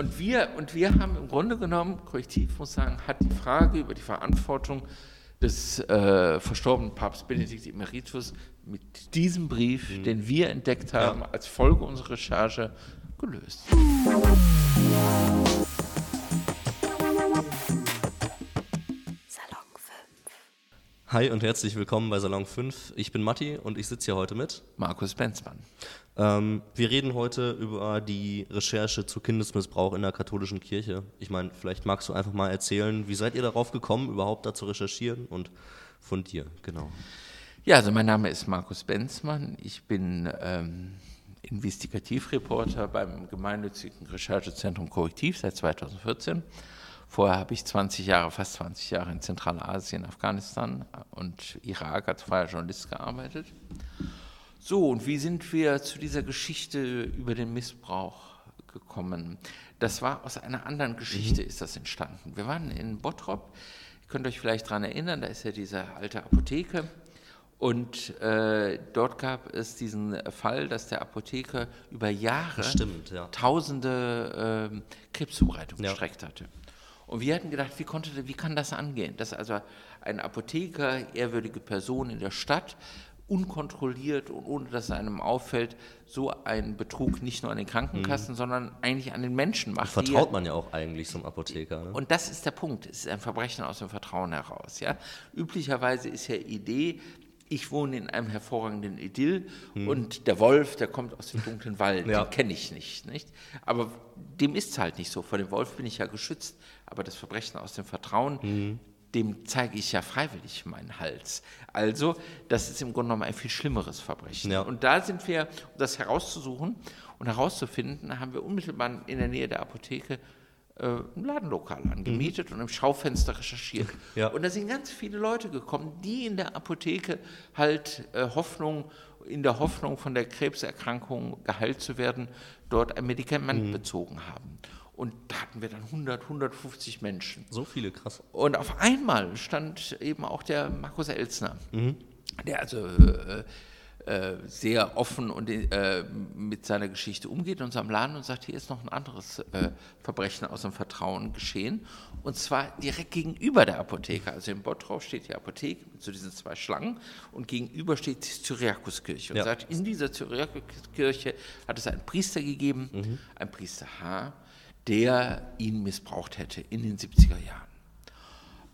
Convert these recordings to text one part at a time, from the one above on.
Und wir, und wir haben im Grunde genommen, Korrektiv muss sagen, hat die Frage über die Verantwortung des äh, verstorbenen Papst Benedikt Emeritus mit diesem Brief, mhm. den wir entdeckt haben, ja. als Folge unserer Recherche gelöst. Hi und herzlich willkommen bei Salon 5. Ich bin Matti und ich sitze hier heute mit Markus Benzmann. Ähm, wir reden heute über die Recherche zu Kindesmissbrauch in der katholischen Kirche. Ich meine, vielleicht magst du einfach mal erzählen, wie seid ihr darauf gekommen, überhaupt da zu recherchieren und von dir, genau. Ja, also mein Name ist Markus Benzmann. Ich bin ähm, Investigativreporter beim gemeinnützigen Recherchezentrum Korrektiv seit 2014 Vorher habe ich 20 Jahre, fast 20 Jahre in Zentralasien, Afghanistan und Irak als freier Journalist gearbeitet. So, und wie sind wir zu dieser Geschichte über den Missbrauch gekommen? Das war aus einer anderen Geschichte, mhm. ist das entstanden. Wir waren in Bottrop, ihr könnt euch vielleicht daran erinnern, da ist ja diese alte Apotheke. Und äh, dort gab es diesen Fall, dass der Apotheker über Jahre Stimmt, ja. tausende äh, Krebszubereitungen ja. gestreckt hatte. Und wir hatten gedacht, wie, konnte, wie kann das angehen? Dass also ein Apotheker, ehrwürdige Person in der Stadt, unkontrolliert und ohne dass es einem auffällt, so einen Betrug nicht nur an den Krankenkassen, mhm. sondern eigentlich an den Menschen macht. Und vertraut man ja auch eigentlich zum Apotheker. Ne? Und das ist der Punkt. Es ist ein Verbrechen aus dem Vertrauen heraus. Ja? Üblicherweise ist ja Idee, ich wohne in einem hervorragenden Idyll hm. und der Wolf, der kommt aus dem dunklen Wald, ja. den kenne ich nicht, nicht. Aber dem ist es halt nicht so. Vor dem Wolf bin ich ja geschützt. Aber das Verbrechen aus dem Vertrauen, hm. dem zeige ich ja freiwillig meinen Hals. Also, das ist im Grunde genommen ein viel schlimmeres Verbrechen. Ja. Und da sind wir, um das herauszusuchen und herauszufinden, haben wir unmittelbar in der Nähe der Apotheke äh, ein Ladenlokal angemietet mhm. und im Schaufenster recherchiert. Ja. Und da sind ganz viele Leute gekommen, die in der Apotheke halt äh, Hoffnung, in der Hoffnung von der Krebserkrankung geheilt zu werden, dort ein Medikament mhm. bezogen haben. Und da hatten wir dann 100, 150 Menschen. So viele, krass. Und auf einmal stand eben auch der Markus Elsner, mhm. der also äh, äh, sehr offen und äh, mit seiner Geschichte umgeht in unserem Laden und sagt, hier ist noch ein anderes äh, Verbrechen aus dem Vertrauen geschehen. Und zwar direkt gegenüber der Apotheke. Also in Bottrop steht die Apotheke mit so diesen zwei Schlangen und gegenüber steht die Cyriakuskirche. Und ja. sagt, in dieser Cyriakuskirche hat es einen Priester gegeben, mhm. ein Priester H., der ihn missbraucht hätte in den 70er Jahren.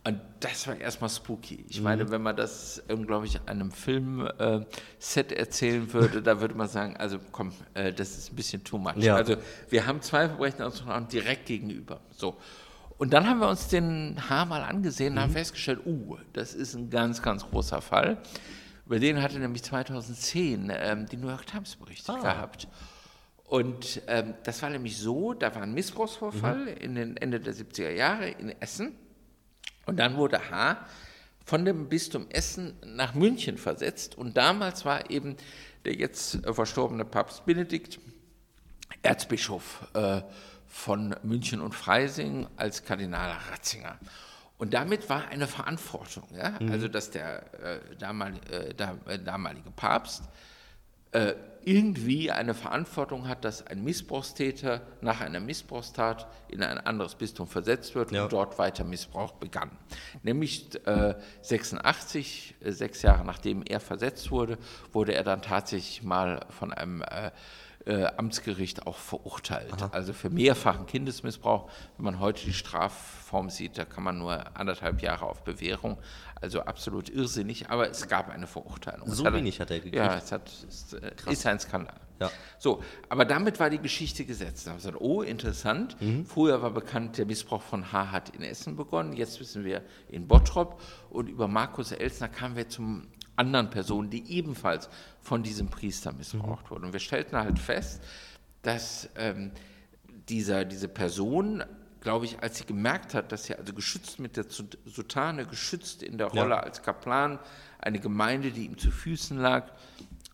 Und das war erstmal spooky. Ich meine, mhm. wenn man das, glaube ich, einem Filmset äh, erzählen würde, da würde man sagen, also komm, äh, das ist ein bisschen too much. Ja. Also wir haben zwei Verbrechen aus direkt gegenüber. So. Und dann haben wir uns den Haar mal angesehen und haben mhm. festgestellt, uh, das ist ein ganz, ganz großer Fall. Über den hatte nämlich 2010 ähm, die New York Times berichtet ah. gehabt. Und ähm, das war nämlich so, da war ein Missbrauchsvorfall mhm. in den Ende der 70er Jahre in Essen und dann wurde H. von dem Bistum Essen nach München versetzt. Und damals war eben der jetzt verstorbene Papst Benedikt Erzbischof äh, von München und Freising als Kardinal Ratzinger. Und damit war eine Verantwortung, ja? Mhm. also dass der äh, damalige, äh, damalige Papst äh, irgendwie eine Verantwortung hat, dass ein Missbrauchstäter nach einer Missbrauchstat in ein anderes Bistum versetzt wird ja. und dort weiter Missbrauch begann. Nämlich äh, 86, äh, sechs Jahre nachdem er versetzt wurde, wurde er dann tatsächlich mal von einem äh, äh, Amtsgericht auch verurteilt. Aha. Also für mehrfachen Kindesmissbrauch. Wenn man heute die Strafform sieht, da kann man nur anderthalb Jahre auf Bewährung. Also absolut irrsinnig, aber es gab eine Verurteilung. So hat wenig hat er gekriegt. Ja, es hat, es äh, ist ein Skandal. Ja. So, aber damit war die Geschichte gesetzt. Da haben wir gesagt, oh, interessant. Mhm. Früher war bekannt, der Missbrauch von H. hat in Essen begonnen. Jetzt wissen wir in Bottrop. Und über Markus Elsner kamen wir zum anderen Personen, die ebenfalls von diesem Priester missbraucht mhm. wurden. Und wir stellten halt fest, dass ähm, dieser, diese Person, glaube ich, als sie gemerkt hat, dass sie also geschützt mit der Sutane, geschützt in der Rolle ja. als Kaplan, eine Gemeinde, die ihm zu Füßen lag,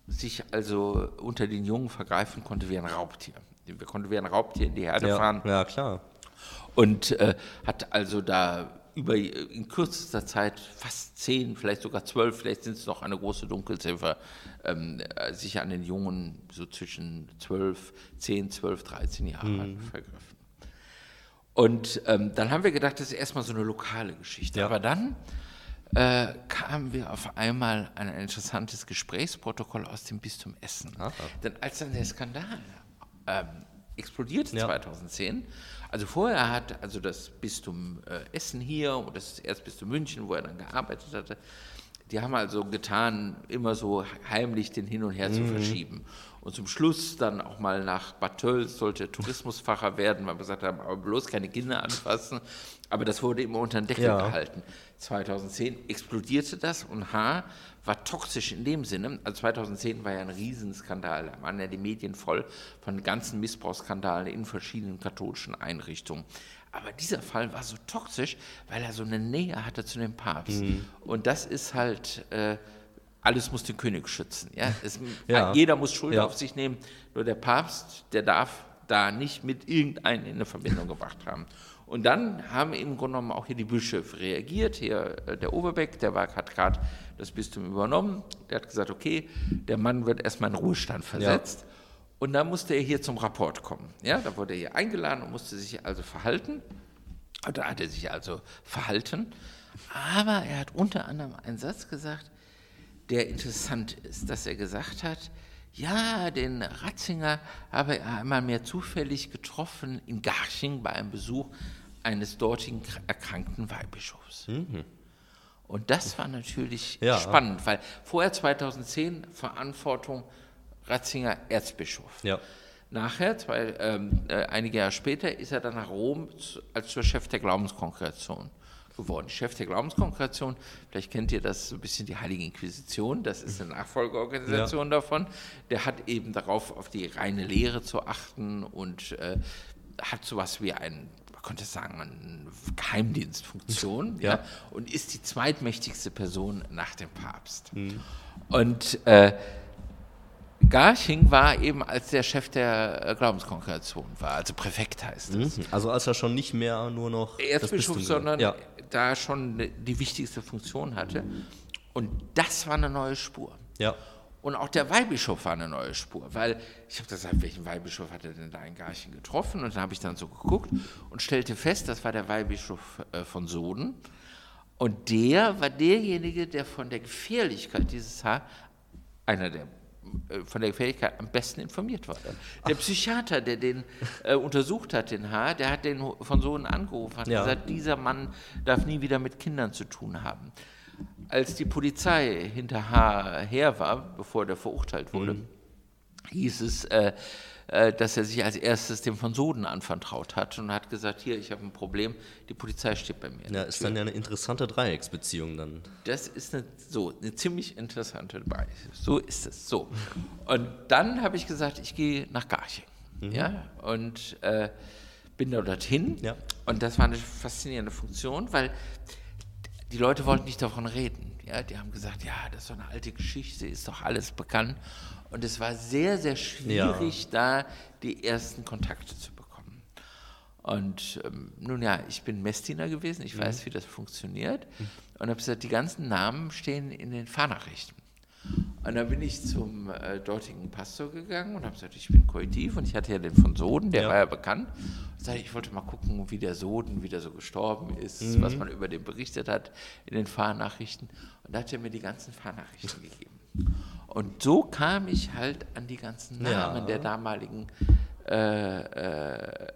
sich also unter den Jungen vergreifen konnte wie ein Raubtier. Wir konnten wie ein Raubtier in die Herde ja, fahren. Ja, klar. Und äh, hat also da über in kürzester Zeit fast zehn, vielleicht sogar zwölf, vielleicht sind es noch eine große Dunkelziffer, ähm, äh, sich an den Jungen so zwischen zwölf, zehn, zwölf, dreizehn Jahren mhm. vergriffen. Und ähm, dann haben wir gedacht, das ist erstmal so eine lokale Geschichte. Ja. Aber dann äh, kamen wir auf einmal an ein interessantes Gesprächsprotokoll aus dem Bistum Essen. Aha. Denn als dann der Skandal ähm, explodierte Ja. 2010, also vorher hat also das Bistum äh, Essen hier und das Erzbistum München, wo er dann gearbeitet hatte, die haben also getan, immer so heimlich den hin und her Mhm. zu verschieben. Und zum Schluss dann auch mal nach Bad Tölz sollte Tourismusfacher werden, weil wir gesagt haben, aber bloß keine Kinder anfassen. Aber das wurde immer unter den Deckel Ja. gehalten. 2010 explodierte das und H war toxisch in dem Sinne. Also 2010 war ja ein Riesenskandal. Da waren ja die Medien voll von ganzen Missbrauchsskandalen in verschiedenen katholischen Einrichtungen. Aber dieser Fall war so toxisch, weil er so eine Nähe hatte zu dem Papst. Mhm. Und das ist halt, äh, alles muss den König schützen. Ja? Es, Ja. Jeder muss Schuld Ja. auf sich nehmen. Nur der Papst, der darf da nicht mit irgendeinem in eine Verbindung gebracht haben. Und dann haben im Grunde genommen auch hier die Bischöfe reagiert. Hier äh, der Oberbeck, der war, hat gerade das Bistum übernommen. Der hat gesagt, okay, der Mann wird erstmal in Ruhestand versetzt. Und dann musste er hier zum Rapport kommen. Ja, da wurde er hier eingeladen und musste sich also verhalten. Und Da hat er sich also verhalten. Aber er hat unter anderem einen Satz gesagt, der interessant ist, dass er gesagt hat, ja, den Ratzinger habe er einmal mehr zufällig getroffen in Garching bei einem Besuch eines dortigen kr- erkrankten Weihbischofs. Und das war natürlich Ja. spannend, weil vorher 2010 Verantwortung Ratzinger Erzbischof. Ja. Nachher, zwei, ähm, äh, einige Jahre später, ist er dann nach Rom zu, als zur Chef der Glaubenskongregation geworden. Chef der Glaubenskongregation, vielleicht kennt ihr das so ein bisschen die Heilige Inquisition, das ist eine Nachfolgeorganisation davon. Der hat eben darauf, auf die reine Lehre zu achten und äh, hat sowas wie ein, man könnte sagen, eine Geheimdienstfunktion ja. Ja. und ist die zweitmächtigste Person nach dem Papst. Und äh, Garching war eben, als der Chef der äh, Glaubenskongregation war, also Präfekt heißt es. Mhm. Also als er schon nicht mehr nur noch Erzbischof, sondern ja. da schon die wichtigste Funktion hatte. Und das war eine neue Spur. ja. Und auch der Weihbischof war eine neue Spur, weil ich habe gesagt, welchen Weihbischof hat er denn da in Garching getroffen? Und dann habe ich dann so geguckt und stellte fest, das war der Weihbischof äh, von Soden. Und der war derjenige, der von der Gefährlichkeit dieses Haar, einer der äh, von der Gefährlichkeit am besten informiert war. Der Psychiater, der den äh, untersucht hat, den Haar, der hat den von Sohn angerufen, hat Ja. gesagt, dieser Mann darf nie wieder mit Kindern zu tun haben. Als die Polizei hinter Haar her war, bevor der verurteilt wurde, hieß es, äh, äh, dass er sich als erstes dem von Soden anvertraut hat und hat gesagt, hier, ich habe ein Problem, die Polizei steht bei mir. Ja, ist dann ja eine interessante Dreiecksbeziehung dann. Das ist eine, so, eine ziemlich interessante Weise. So ist es. So. Und dann habe ich gesagt, ich gehe nach Garching. Ja, und äh, bin da dorthin. Ja. Und das war eine faszinierende Funktion, weil die Leute wollten nicht davon reden. Ja, die haben gesagt, ja, das ist so eine alte Geschichte, ist doch alles bekannt. Und es war sehr, sehr schwierig, da die ersten Kontakte zu bekommen. Und ähm, nun ja, ich bin Messdiener gewesen, ich weiß, wie das funktioniert. Und habe gesagt, die ganzen Namen stehen in den Fahrnachrichten. Und dann bin ich zum äh, dortigen Pastor gegangen und habe gesagt, ich bin Koitiv und ich hatte ja den von Soden, der Ja. war ja bekannt. Und sagte, ich wollte mal gucken, wie der Soden wieder so gestorben ist, was man über den berichtet hat in den Fahrnachrichten. Und da hat er mir die ganzen Fahrnachrichten gegeben. Und so kam ich halt an die ganzen Namen Ja. der damaligen äh, äh,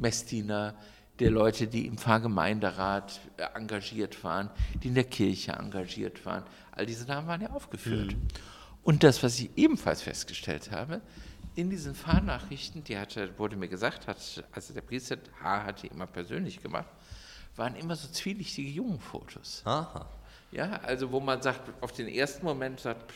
Messdiener, der Leute, die im Pfarrgemeinderat äh, engagiert waren, die in der Kirche engagiert waren. All diese Namen waren ja aufgeführt. Und das, was ich ebenfalls festgestellt habe, in diesen Fahrnachrichten, die hatte, wurde mir gesagt, hat, also der Priester H. hat die immer persönlich gemacht, waren immer so zwielichtige Jungenfotos. Aha. Ja, also wo man sagt, auf den ersten Moment sagt,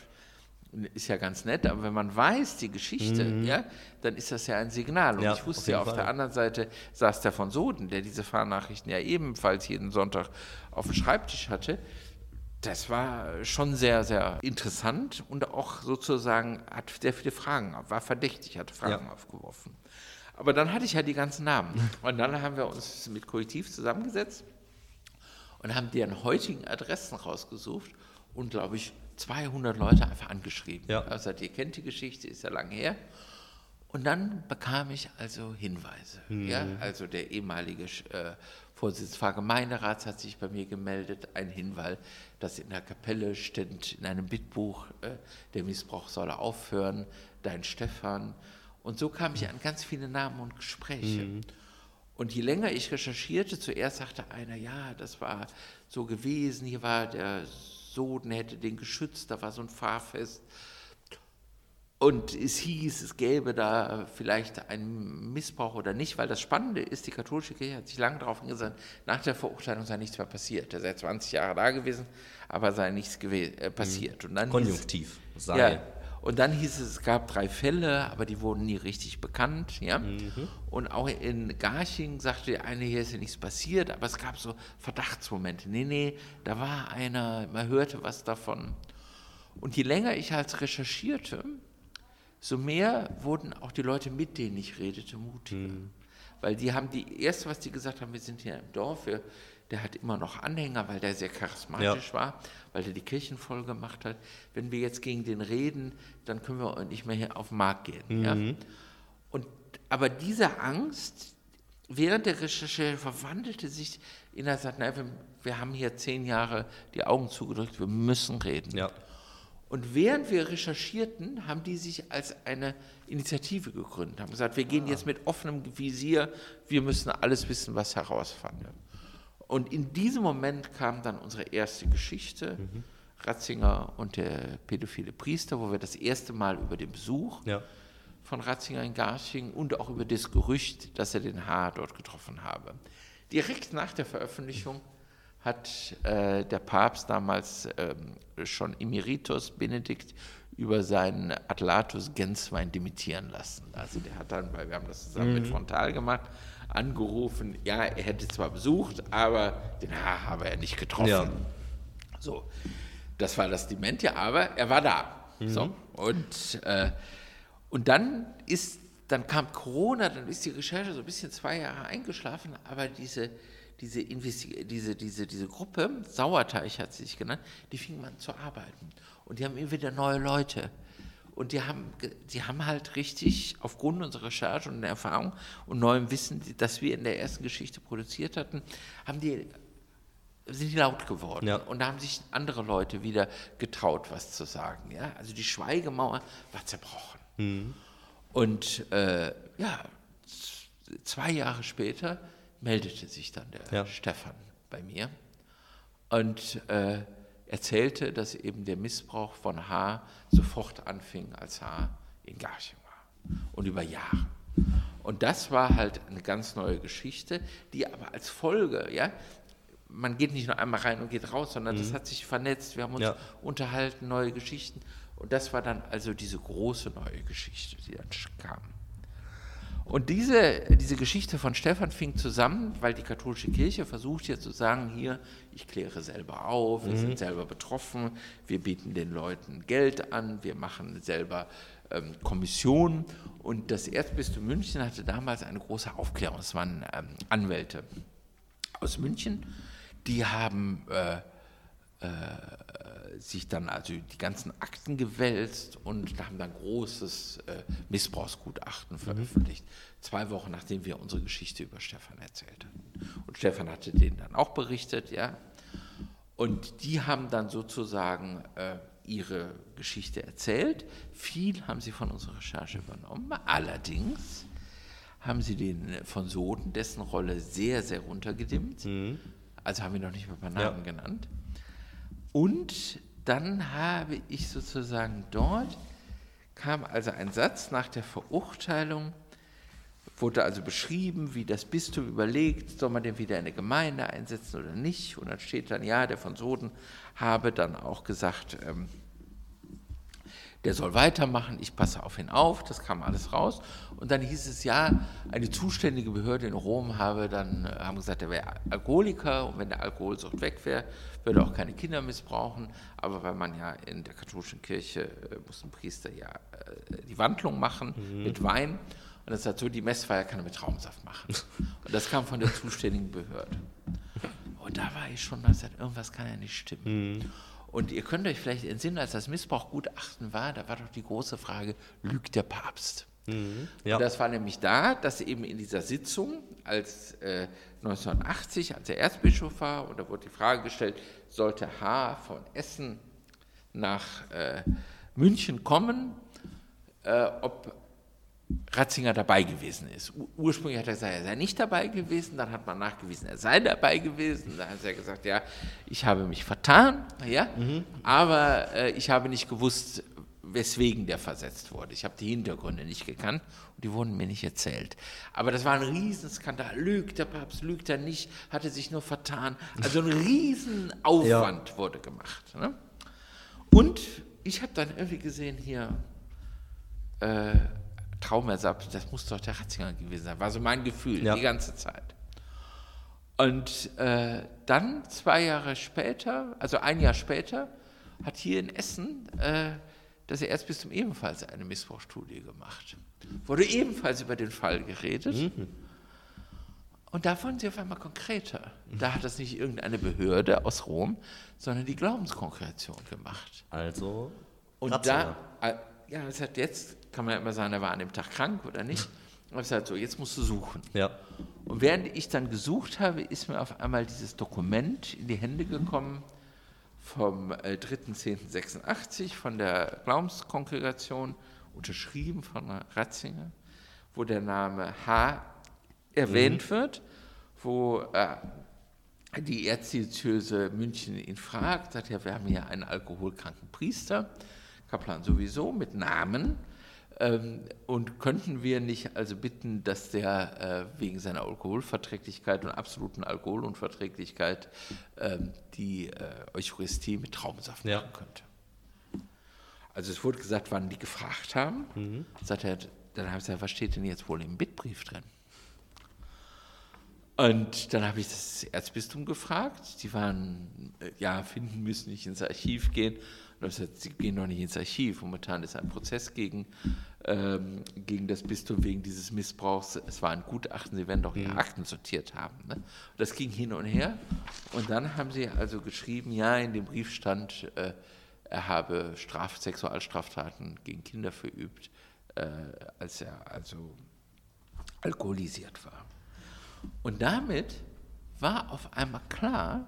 ist ja ganz nett, aber wenn man weiß die Geschichte, ja, dann ist das ja ein Signal. Und Mhm. Ja, ich auf wusste jeden ja, auf Fall. der anderen Seite saß der von Soden, der diese Fahrnachrichten ja ebenfalls jeden Sonntag auf dem Schreibtisch hatte. Das war schon sehr, sehr interessant und auch sozusagen hat sehr viele Fragen, war verdächtig, hat Fragen Ja. aufgeworfen. Aber dann hatte ich ja die ganzen Namen. Und dann haben wir uns mit Kollektiv zusammengesetzt und haben deren heutigen Adressen rausgesucht und, glaube ich, 200 Leute einfach angeschrieben. Ja. Also ihr kennt die Geschichte, ist ja lange her. Und dann bekam ich also Hinweise. Mhm. Ja? Also der ehemalige äh, Vorsitzende des Pfarrgemeinderats hat sich bei mir gemeldet, ein Hinweis, dass in der Kapelle steht in einem Bittbuch, äh, der Missbrauch solle aufhören, dein Stefan. Und so kam ich an ganz viele Namen und Gespräche. Mhm. Und je länger ich recherchierte, zuerst sagte einer, ja, das war so gewesen, hier war der Sohn, hätte den geschützt, da war so ein Fahrfest. Und es hieß, es gäbe da vielleicht einen Missbrauch oder nicht, weil das Spannende ist, die katholische Kirche hat sich lange darauf hingesetzt, nach der Verurteilung sei nichts mehr passiert. Er sei 20 Jahre da gewesen, aber sei nichts äh, passiert. Und dann Konjunktiv. Sei. Ja, und dann hieß es, es gab drei Fälle, aber die wurden nie richtig bekannt. Ja? Mhm. Und auch in Garching sagte der eine, hier ist ja nichts passiert, aber es gab so Verdachtsmomente. Nee, nee, da war einer, man hörte was davon. Und je länger ich halt recherchierte, so mehr wurden auch die Leute, mit denen ich redete, mutiger. Mhm. Weil die haben die, erste, was die gesagt haben, wir sind hier im Dorf, wir, der hat immer noch Anhänger, weil der sehr charismatisch ja. war, weil der die Kirchen voll gemacht hat. Wenn wir jetzt gegen den reden, dann können wir nicht mehr hier auf den Markt gehen. Mhm. Ja? Und, aber diese Angst während der Recherche verwandelte sich in der Sache, wir, wir haben hier zehn Jahre die Augen zugedrückt, wir müssen reden. Ja. Und während wir recherchierten, haben die sich als eine Initiative gegründet, haben gesagt, wir gehen ah. jetzt mit offenem Visier, wir müssen alles wissen, was herausfand. Und in diesem Moment kam dann unsere erste Geschichte, mhm. Ratzinger und der pädophile Priester, wo wir das erste Mal über den Besuch ja. von Ratzinger in Garching und auch über das Gerücht, dass er den Haar dort getroffen habe. Direkt nach der Veröffentlichung hat äh, der Papst damals ähm, schon Emeritus Benedikt über seinen Atlatus Genswein dimittieren lassen. Also der hat dann, weil wir haben das zusammen mhm. mit Frontal gemacht, angerufen, ja, er hätte zwar besucht, aber den Haar habe er nicht getroffen. Ja. So, das war das Dement, ja, aber er war da. Mhm. So, und, äh, und dann ist, dann kam Corona, dann ist die Recherche so ein bisschen zwei Jahre eingeschlafen, aber diese diese, diese, diese, diese Gruppe, Sauerteich hat sie sich genannt, die fing an zu arbeiten. Und die haben immer wieder neue Leute. Und die haben, die haben halt richtig aufgrund unserer Recherche und Erfahrung und neuem Wissen, das wir in der ersten Geschichte produziert hatten, haben die, sind die laut geworden. Ja. Und da haben sich andere Leute wieder getraut, was zu sagen. Ja? Also die Schweigemauer war zerbrochen. Mhm. Und äh, ja, zwei Jahre später meldete sich dann der ja. Stefan bei mir und äh, erzählte, dass eben der Missbrauch von H sofort anfing, als H in Garching war und über Jahre. Und das war halt eine ganz neue Geschichte, die aber als Folge, ja, man geht nicht nur einmal rein und geht raus, sondern mhm. das hat sich vernetzt, wir haben uns ja. unterhalten, neue Geschichten. Und das war dann also diese große neue Geschichte, die dann kam. Und diese, diese Geschichte von Stefan fing zusammen, weil die katholische Kirche versucht jetzt zu sagen, hier, ich kläre selber auf, wir mhm. sind selber betroffen, wir bieten den Leuten Geld an, wir machen selber ähm, Kommissionen. Und das Erzbistum München hatte damals eine große Aufklärung. Es waren ähm, Anwälte aus München, die haben äh, äh, sich dann also die ganzen Akten gewälzt und haben dann großes äh, Missbrauchsgutachten mhm. veröffentlicht. Mhm. Zwei Wochen nachdem wir unsere Geschichte über Stefan erzählt hatten. Und Stefan hatte den dann auch berichtet, ja. Und die haben dann sozusagen äh, ihre Geschichte erzählt. Viel haben sie von unserer Recherche übernommen. Allerdings haben sie den von Soden, dessen Rolle sehr, sehr runtergedimmt. Mhm. Also haben wir noch nicht mal ein paar Namen ja. genannt. Und dann habe ich sozusagen dort, kam also ein Satz nach der Verurteilung, wurde also beschrieben, wie das Bistum überlegt, soll man den wieder in eine Gemeinde einsetzen oder nicht. Und dann steht dann, ja, der von Soden habe dann auch gesagt, ähm, der soll weitermachen, ich passe auf ihn auf, das kam alles raus. Und dann hieß es ja, eine zuständige Behörde in Rom habe dann äh, haben gesagt, er wäre Alkoholiker und wenn der Alkoholsucht weg wäre, würde er auch keine Kinder missbrauchen. Aber weil man ja in der katholischen Kirche äh, muss ein Priester ja äh, die Wandlung machen mhm. mit Wein. Und das sagt so, die Messfeier kann er mit Traubensaft machen. Und das kam von der zuständigen Behörde. Und da war ich schon, dass irgendwas kann ja nicht stimmen. Mhm. Und ihr könnt euch vielleicht entsinnen, als das Missbrauchgutachten war, da war doch die große Frage, lügt der Papst? Mhm, ja. Und das war nämlich da, dass eben in dieser Sitzung, als äh, 1980, als er Erzbischof war, und da wurde die Frage gestellt, sollte H. von Essen nach äh, München kommen, äh, ob Ratzinger dabei gewesen ist. Ursprünglich hat er gesagt, er sei nicht dabei gewesen, dann hat man nachgewiesen, er sei dabei gewesen. Dann hat er gesagt, ja, ich habe mich vertan, ja, mhm. aber äh, ich habe nicht gewusst, weswegen der versetzt wurde. Ich habe die Hintergründe nicht gekannt und die wurden mir nicht erzählt. Aber das war ein Riesenskandal. Lügt der Papst, lügt er nicht, hatte sich nur vertan. Also ein Riesenaufwand ja. wurde gemacht. Ne? Und ich habe dann irgendwie gesehen hier, äh, Traumersatz, das muss doch der Ratzinger gewesen sein. War so mein Gefühl ja. die ganze Zeit. Und äh, dann zwei Jahre später, also ein Jahr später, hat hier in Essen äh, das Erzbistum ebenfalls eine Missbrauchsstudie gemacht. Wurde ebenfalls über den Fall geredet. Mhm. Und da wurden sie auf einmal konkreter. Da hat das nicht irgendeine Behörde aus Rom, sondern die Glaubenskonkretion gemacht. Also. Und Ratzinger. da, äh, ja, das hat jetzt kann man ja immer sagen, er war an dem Tag krank oder nicht. Und ich gesagt, so, jetzt musst du suchen. Ja. Und während ich dann gesucht habe, ist mir auf einmal dieses Dokument in die Hände gekommen vom äh, 3.10.86 von der Glaubenskongregation, unterschrieben von Ratzinger, wo der Name H erwähnt mhm. wird, wo äh, die Erzdiözese München ihn fragt, sagt ja, wir haben hier einen alkoholkranken Priester, Kaplan sowieso, mit Namen, ähm, und könnten wir nicht also bitten, dass der äh, wegen seiner Alkoholverträglichkeit und absoluten Alkoholunverträglichkeit ähm, die äh, Eucharistie mit Traubensaft ja. machen könnte? Also es wurde gesagt, wann die gefragt haben. Mhm. Sagt er, dann habe ich gesagt, was steht denn jetzt wohl im Bittbrief drin? Und dann habe ich das Erzbistum gefragt. Die waren, äh, ja, finden müssen nicht ins Archiv gehen. Sie gehen noch nicht ins Archiv. Momentan ist ein Prozess gegen, ähm, gegen das Bistum wegen dieses Missbrauchs. Es war ein Gutachten, sie werden doch ihre mhm. Akten sortiert haben. Ne? Das ging hin und her. Und dann haben sie also geschrieben, ja, in dem Brief stand, äh, er habe Straf Sexualstraftaten gegen Kinder verübt, äh, als er also alkoholisiert war. Und damit war auf einmal klar,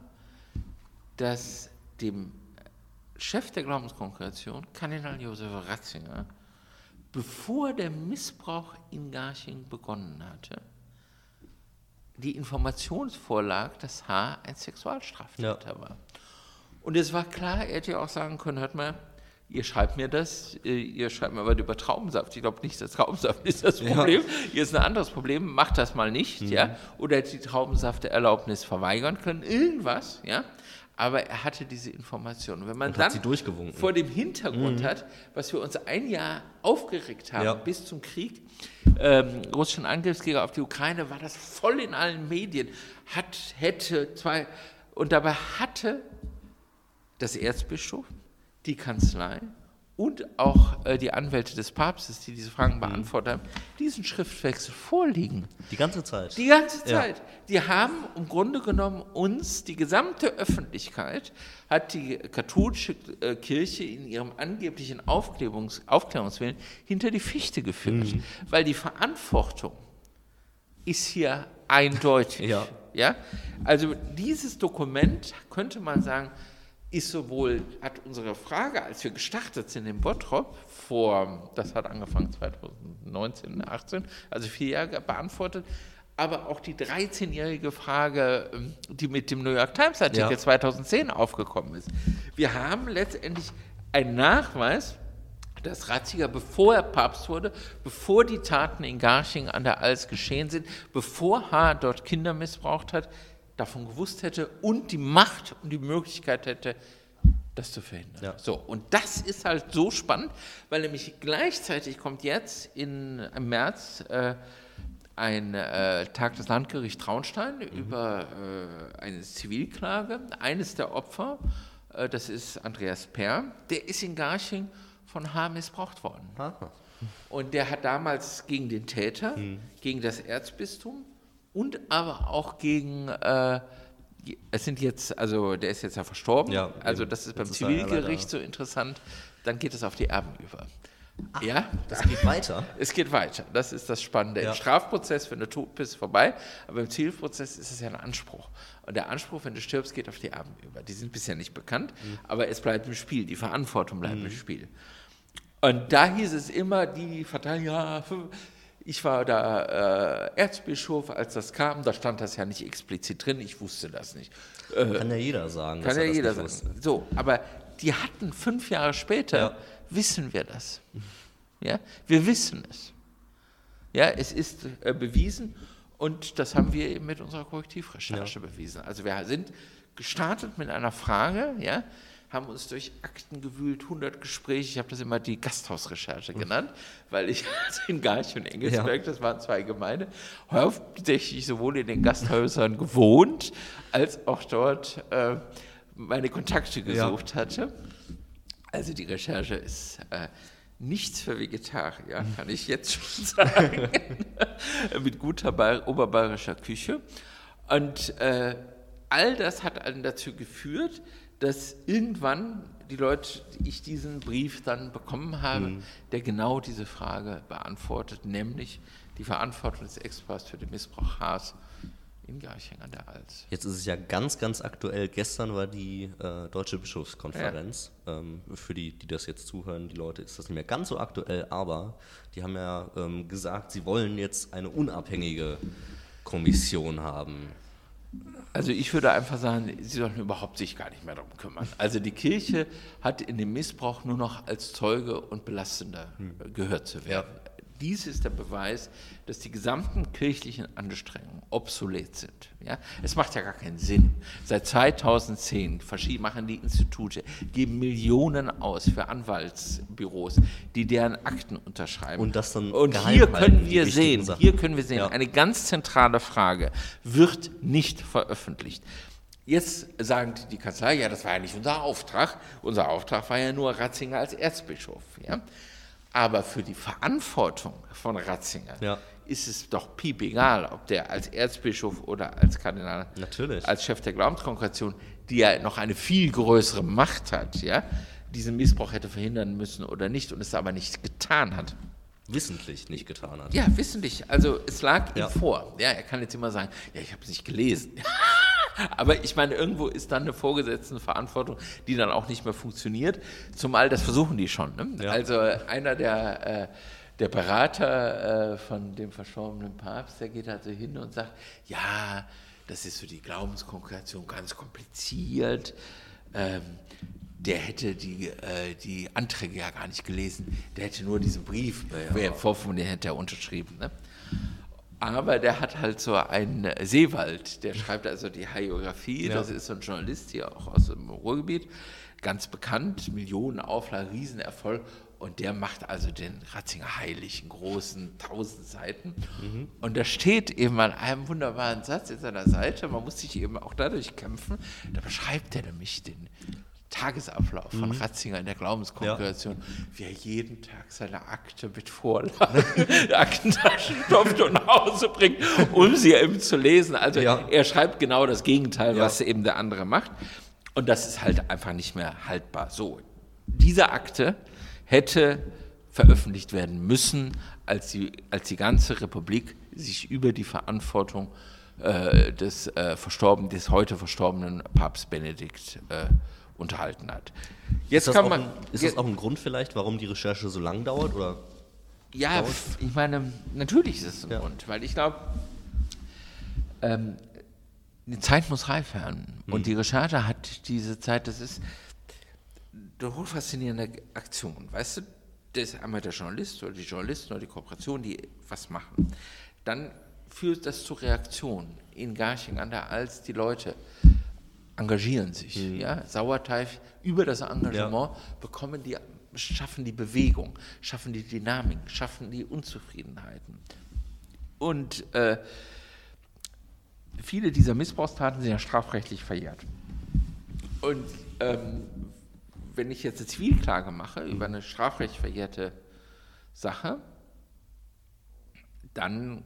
dass dem Chef der Glaubenskongregation, Kardinal Josef Ratzinger, bevor der Missbrauch in Garching begonnen hatte, die Informationsvorlag, dass H. ein Sexualstraftäter ja. war. Und es war klar, er hätte ja auch sagen können, hört mal, ihr schreibt mir das, äh, ihr schreibt mir aber über Traubensaft. Ich glaube nicht, dass Traubensaft ist das Problem. Ja. Hier ist ein anderes Problem, macht das mal nicht, mhm. ja. Oder hätte die Traubensaft-Erlaubnis verweigern können, irgendwas, ja aber er hatte diese Information. Wenn man und dann vor dem Hintergrund mhm. hat, was wir uns ein Jahr aufgeregt haben ja. bis zum Krieg, ähm, russischen Angriffskrieg auf die Ukraine, war das voll in allen Medien. Hat, hätte, zwei, und dabei hatte das Erzbischof, die Kanzlei und auch äh, die Anwälte des Papstes, die diese Fragen mhm. beantwortet haben, diesen Schriftwechsel vorliegen. Die ganze Zeit. Die ganze Zeit. Ja. Die haben im Grunde genommen uns, die gesamte Öffentlichkeit, hat die katholische äh, Kirche in ihrem angeblichen Aufklärungs Aufklärungswillen hinter die Fichte geführt. Mhm. Weil die Verantwortung ist hier eindeutig. Ja. Ja? Also dieses Dokument könnte man sagen, ist sowohl, hat unsere Frage, als wir gestartet sind in Bottrop, vor, das hat angefangen 2019, 18, also vier Jahre beantwortet, aber auch die 13-jährige Frage, ähm, die mit dem New York Times Artikel ja. 2010 aufgekommen ist. Wir haben letztendlich einen Nachweis, dass Ratziger, bevor er Papst wurde, bevor die Taten in Garching an der Als geschehen sind, bevor H. dort Kinder missbraucht hat, davon gewusst hätte und die Macht und die Möglichkeit hätte, das zu verhindern. Ja. So, und das ist halt so spannend, weil nämlich gleichzeitig kommt jetzt in, im März äh, ein äh, Tag des Landgerichts Traunstein mhm. über äh, eine Zivilklage. Eines der Opfer, äh, das ist Andreas Perr, der ist in Garching von H. missbraucht worden. Aha. Und der hat damals gegen den Täter, mhm. gegen das Erzbistum und aber auch gegen, äh, es sind jetzt, also der ist jetzt ja verstorben, ja, also das ist beim das Zivilgericht ist so interessant, dann geht es auf die Erben über. Ach, ja, das geht weiter. Es geht weiter. Das ist das Spannende. Ja. Im Strafprozess, wenn du tot bist, vorbei. Aber im Zielprozess ist es ja ein Anspruch. Und der Anspruch, wenn du stirbst, geht auf die Erben über. Die sind bisher nicht bekannt, mhm. aber es bleibt im Spiel. Die Verantwortung bleibt mhm. im Spiel. Und da hieß es immer, die Verteidigung, ja, ich war da äh, Erzbischof, als das kam. Da stand das ja nicht explizit drin. Ich wusste das nicht. Äh, kann ja jeder sagen. Kann ja jeder sagen. So, aber die hatten fünf Jahre später. Ja wissen wir das. Ja, wir wissen es. Ja, es ist äh, bewiesen und das haben wir eben mit unserer Korrektivrecherche ja. bewiesen. Also wir sind gestartet mit einer Frage, ja, haben uns durch Akten gewühlt, 100 Gespräche, ich habe das immer die Gasthausrecherche mhm. genannt, weil ich also in Garch und Engelsberg, ja. das waren zwei Gemeinde, hauptsächlich sowohl in den Gasthäusern gewohnt, als auch dort äh, meine Kontakte gesucht ja. hatte. Also die Recherche ist äh, nichts für Vegetarier, kann ich jetzt schon sagen, mit guter Bayer, oberbayerischer Küche. Und äh, all das hat dann dazu geführt, dass irgendwann die Leute, ich diesen Brief dann bekommen habe, mhm. der genau diese Frage beantwortet, nämlich die Verantwortung des Experts für den Missbrauch Haas in Garching an der Alz. Jetzt ist es ja ganz, ganz aktuell. Gestern war die äh, Deutsche Bischofskonferenz. Ja. Ähm, für die, die das jetzt zuhören, die Leute, ist das nicht mehr ganz so aktuell, aber die haben ja ähm, gesagt, sie wollen jetzt eine unabhängige Kommission haben. Also ich würde einfach sagen, sie sollten überhaupt sich gar nicht mehr darum kümmern. Also die Kirche hat in dem Missbrauch nur noch als Zeuge und Belastender hm. gehört zu werden. Dies ist der Beweis, dass die gesamten kirchlichen Anstrengungen obsolet sind. Ja? Es macht ja gar keinen Sinn. Seit 2010 machen die Institute, geben Millionen aus für Anwaltsbüros, die deren Akten unterschreiben. Und das dann Und hier können wir sehen, hier können wir sehen, ja. eine ganz zentrale Frage wird nicht veröffentlicht. Jetzt sagt die Kanzlei, ja, das war ja nicht unser Auftrag. Unser Auftrag war ja nur Ratzinger als Erzbischof. Ja? Aber für die Verantwortung von Ratzinger ja. ist es doch piep egal, ob der als Erzbischof oder als Kardinal, Natürlich. als Chef der Glaubenskongregation, die ja noch eine viel größere Macht hat, ja, diesen Missbrauch hätte verhindern müssen oder nicht und es aber nicht getan hat. Wissentlich nicht getan hat. Ja, wissentlich. Also es lag ja. ihm vor. Ja, er kann jetzt immer sagen, ja, ich habe es nicht gelesen. Aber ich meine, irgendwo ist dann eine vorgesetzte Verantwortung, die dann auch nicht mehr funktioniert. Zumal das versuchen die schon. Ne? Ja. Also einer der, äh, der Berater äh, von dem verstorbenen Papst, der geht also hin und sagt, ja, das ist so die Glaubenskonkretion ganz kompliziert. Ähm, der hätte die, äh, die Anträge ja gar nicht gelesen, der hätte nur diesen Brief, ja, ja. vorformuliert, den hätte er unterschrieben. Ne? Aber der hat halt so einen Seewald, der schreibt also die Hagiografie, ja. das ist so ein Journalist hier auch aus dem Ruhrgebiet, ganz bekannt, Millionen Auflagen, Riesenerfolg. Und der macht also den Ratzinger Heiligen, großen, tausend Seiten. Mhm. Und da steht eben an einem wunderbaren Satz in seiner Seite, man muss sich eben auch dadurch kämpfen, da beschreibt er nämlich den Tagesablauf von mhm. Ratzinger in der Glaubenskongregation, ja. wie er jeden Tag seine Akte mit Vorlagen, Aktentaschen stopft und nach Hause bringt, um sie eben zu lesen. Also ja. er schreibt genau das Gegenteil, ja. was eben der andere macht. Und das ist halt einfach nicht mehr haltbar. So, diese Akte hätte veröffentlicht werden müssen, als die, als die ganze Republik sich über die Verantwortung äh, des, äh, verstorbenen, des heute verstorbenen Papst Benedikt äh, unterhalten hat. Jetzt ist kann man. Ein, ist das auch ein Grund vielleicht, warum die Recherche so lang dauert? Oder ja, dauert? ich meine, natürlich ist es ein ja. Grund, weil ich glaube, ähm, die Zeit muss reif werden. Mhm. Und die Recherche hat diese Zeit, das ist eine hochfaszinierende Aktion. Weißt du, das ist einmal der Journalist oder die Journalisten oder die Kooperation, die was machen. Dann führt das zu Reaktionen in Garching an der Alz, die Leute engagieren sich. Mhm. Ja? Sauerteig über das Engagement ja. bekommen die, schaffen die Bewegung, schaffen die Dynamik, schaffen die Unzufriedenheiten. Und äh, viele dieser Missbrauchstaten sind ja strafrechtlich verjährt. Und ähm, wenn ich jetzt eine Zivilklage mache über eine strafrechtlich verjährte Sache, dann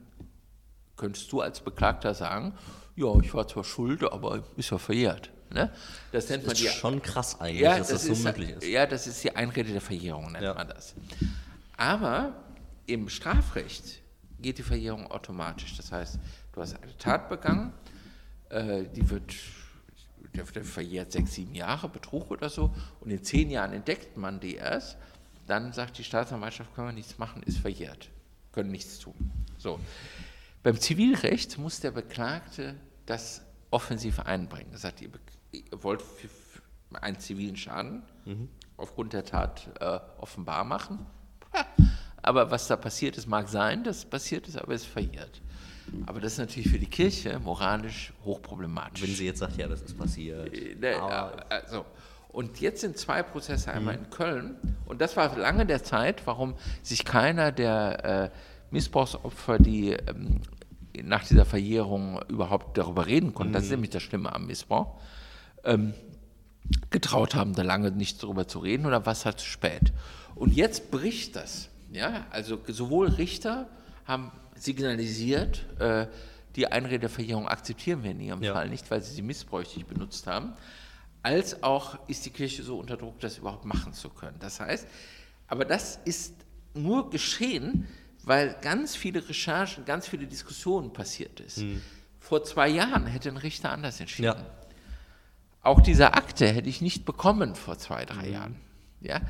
könntest du als Beklagter sagen, ja, ich war zwar schuld, aber ist ja verjährt. Ne? Das nennt man ist die, schon krass eigentlich, ja, dass das, das so möglich ist. Ja, das ist die Einrede der Verjährung, nennt ja. man das. Aber im Strafrecht geht die Verjährung automatisch. Das heißt, du hast eine Tat begangen, äh, die wird der, der verjährt sechs, sieben Jahre, Betrug oder so, und in zehn Jahren entdeckt man die erst, dann sagt die Staatsanwaltschaft, können wir nichts machen, ist verjährt, können nichts tun. So. Beim Zivilrecht muss der Beklagte das offensiv einbringen. Er sagt, ihr, ihr wollt einen zivilen Schaden mhm. aufgrund der Tat äh, offenbar machen. Aber was da passiert ist, mag sein, dass passiert ist, aber es verjährt. Aber das ist natürlich für die Kirche moralisch hochproblematisch. Wenn sie jetzt sagt, ja, das ist passiert. Äh, ne, also, und jetzt sind zwei Prozesse, einmal mhm. in Köln, und das war lange der Zeit, warum sich keiner der äh, Missbrauchsopfer, die ähm, nach dieser Verjährung überhaupt darüber reden konnten, mhm. das ist mhm. nämlich das Schlimme am Missbrauch, ähm, getraut haben, da lange nicht darüber zu reden oder was halt zu spät. Und jetzt bricht das. Ja? Also sowohl Richter haben signalisiert, äh, die Einredeverjährung akzeptieren wir in ihrem ja. Fall nicht, weil sie sie missbräuchlich benutzt haben, als auch ist die Kirche so unter Druck, das überhaupt machen zu können. Das heißt, aber das ist nur geschehen, weil ganz viele Recherchen, ganz viele Diskussionen passiert ist. Hm. Vor zwei Jahren hätte ein Richter anders entschieden. Ja. Auch diese Akte hätte ich nicht bekommen vor zwei, drei hm. Jahren. Ja?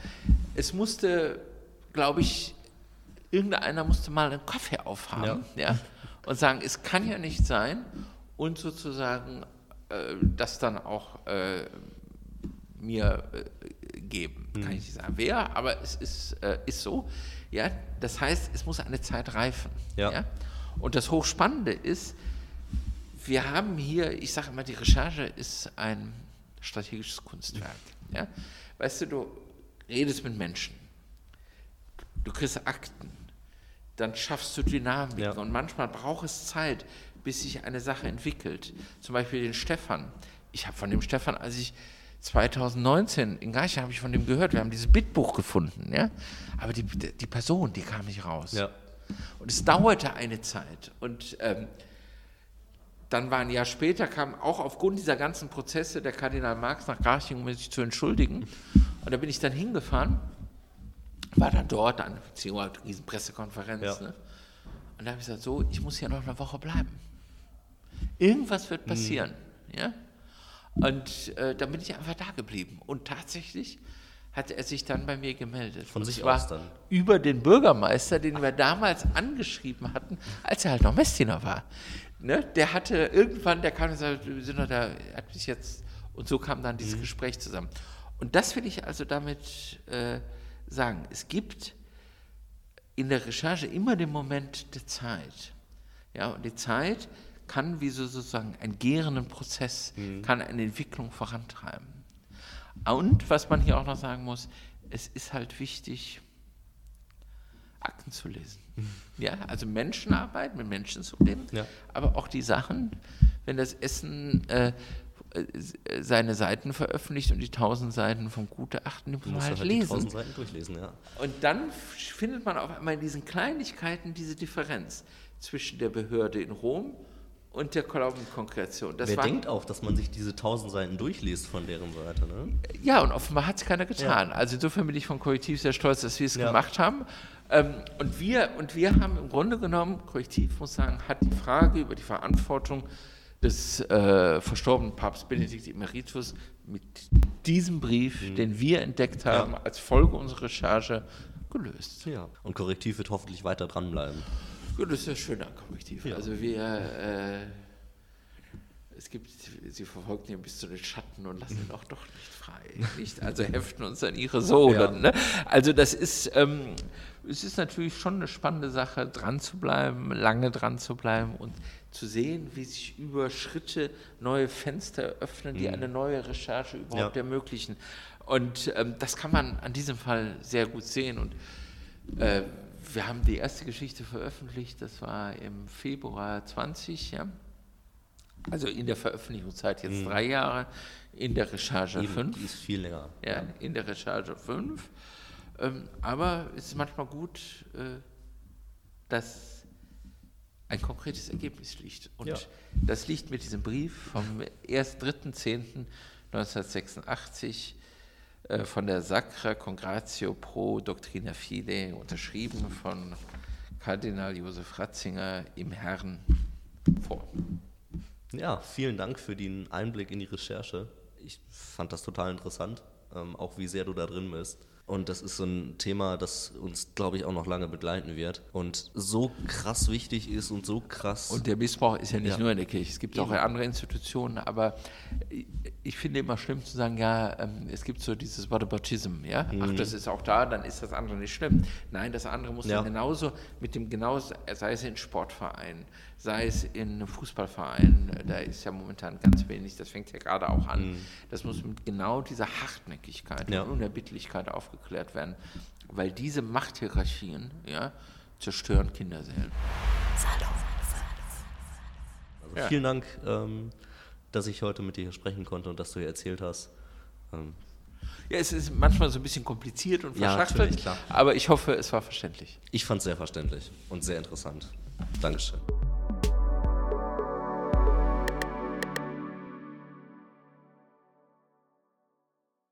Es musste, glaube ich, irgendeiner musste mal einen Kaffee aufhaben ja. ja. und sagen, es kann ja nicht sein und sozusagen äh, das dann auch äh, mir äh, geben. Mhm. Kann ich nicht sagen, wer, aber es ist, äh, ist so. Ja, das heißt, es muss eine Zeit reifen. Ja. ja? Und das Hochspannende ist, wir haben hier, ich sage immer, die Recherche ist ein strategisches Kunstwerk. Ja? Weißt du, du redest mit Menschen, du kriegst Akten, dann schaffst du Dynamik. Ja. Und manchmal braucht es Zeit, bis sich eine Sache entwickelt. Zum Beispiel den Stefan. Ich habe von dem Stefan, als ich 2019 in Geicha habe ich von dem gehört, wir haben dieses Bitbuch gefunden, ja. Aber die, die Person, die kam nicht raus. Ja. Und es dauerte eine Zeit. Und ähm, dann war ein Jahr später, kam auch aufgrund dieser ganzen Prozesse der Kardinal Marx nach Garching, um sich zu entschuldigen. Und da bin ich dann hingefahren war dann dort, eine beziehungsweise eine riesen Pressekonferenz. Ja. Ne? Und da habe ich gesagt, so, ich muss hier noch eine Woche bleiben. Irgendwas wird mhm. passieren. Mhm. Ja? Und äh, dann bin ich einfach da geblieben. Und tatsächlich hat er sich dann bei mir gemeldet. Von sich aus dann? Über den Bürgermeister, den wir damals angeschrieben hatten, als er halt noch Messdiener war. Ne? Der hatte irgendwann, der kam und sagte, wir sind noch da, hat mich jetzt, und so kam dann dieses mhm. Gespräch zusammen. Und das will ich also damit äh, sagen. Es gibt in der Recherche immer den Moment der Zeit. Ja, und die Zeit kann wie so sozusagen einen gärenden Prozess, mhm. kann eine Entwicklung vorantreiben. Und was man hier auch noch sagen muss, es ist halt wichtig, Akten zu lesen. Ja, also Menschenarbeit, mit Menschen zu leben, ja. aber auch die Sachen, wenn das Essen äh, äh, seine Seiten veröffentlicht und die tausend Seiten vom Gutachten die muss man halt, halt lesen. Die Seiten durchlesen, ja. Und dann findet man auf einmal in diesen Kleinigkeiten diese Differenz zwischen der Behörde in Rom und der Glaubenskonkretion. Das Wer denkt auch, dass man sich diese tausend Seiten durchliest von deren Seite, ne? Ja, und offenbar hat es keiner getan. Ja. Also insofern bin ich von Korrektiv sehr stolz, dass wir es ja. gemacht haben. Ähm, und, wir, und wir haben im Grunde genommen, Korrektiv muss sagen, hat die Frage über die Verantwortung des äh, verstorbenen Papst Benedikt Emeritus mit diesem Brief, mhm. den wir entdeckt haben, ja. als Folge unserer Recherche gelöst. Ja. Und Korrektiv wird hoffentlich weiter dranbleiben. Ja, das ist ja schön an Korrektiv. Ja. Also wir, äh, es gibt, sie verfolgen ihn bis zu den Schatten und lassen ihn auch doch nicht frei. Nicht? Also heften uns an ihre Sohlen. Ja. Ne? Also das ist, ähm, es ist natürlich schon eine spannende Sache, dran zu bleiben, lange dran zu bleiben und zu sehen, wie sich über Schritte neue Fenster öffnen, die mhm. eine neue Recherche überhaupt ja. ermöglichen. Und ähm, das kann man an diesem Fall sehr gut sehen. Und äh, wir haben die erste Geschichte veröffentlicht, das war im Februar 20, ja. Also in der Veröffentlichungszeit jetzt mhm. drei Jahre, in der Recherche Eben, fünf. Die ist viel länger. Ja, in der Recherche fünf. Ähm, aber es ist manchmal gut, äh, dass ein konkretes Ergebnis liegt. Und ja. das liegt mit diesem Brief vom 3.10.1986 äh, von der Sacra Congratio pro Doctrina Fide, unterschrieben von Kardinal Josef Ratzinger im Herrn vor. Ja, vielen Dank für den Einblick in die Recherche. Ich fand das total interessant, ähm, auch wie sehr du da drin bist. Und das ist so ein Thema, das uns, glaube ich, auch noch lange begleiten wird. Und so krass wichtig ist und so krass. Und der Missbrauch ist ja nicht ja. nur in der Kirche, es gibt Eben. auch andere Institutionen. Aber ich finde immer schlimm zu sagen, ja, ähm, es gibt so dieses Whataboutism, ja. Mhm. Ach, das ist auch da, dann ist das andere nicht schlimm. Nein, das andere muss ja. genauso mit dem genauso, sei es in Sportvereinen, sei es in Fußballvereinen, da ist ja momentan ganz wenig, das fängt ja gerade auch an. Mhm. Das muss mit genau dieser Hartnäckigkeit ja. und Unerbittlichkeit aufgeklärt werden, weil diese Machthierarchien ja, zerstören Kinderseelen. Also. Vielen Dank, ähm, dass ich heute mit dir sprechen konnte und dass du hier erzählt hast. Ähm, ja, es ist manchmal so ein bisschen kompliziert und verschachtelt, ja, aber ich hoffe, es war verständlich. Ich fand es sehr verständlich und sehr interessant. Dankeschön.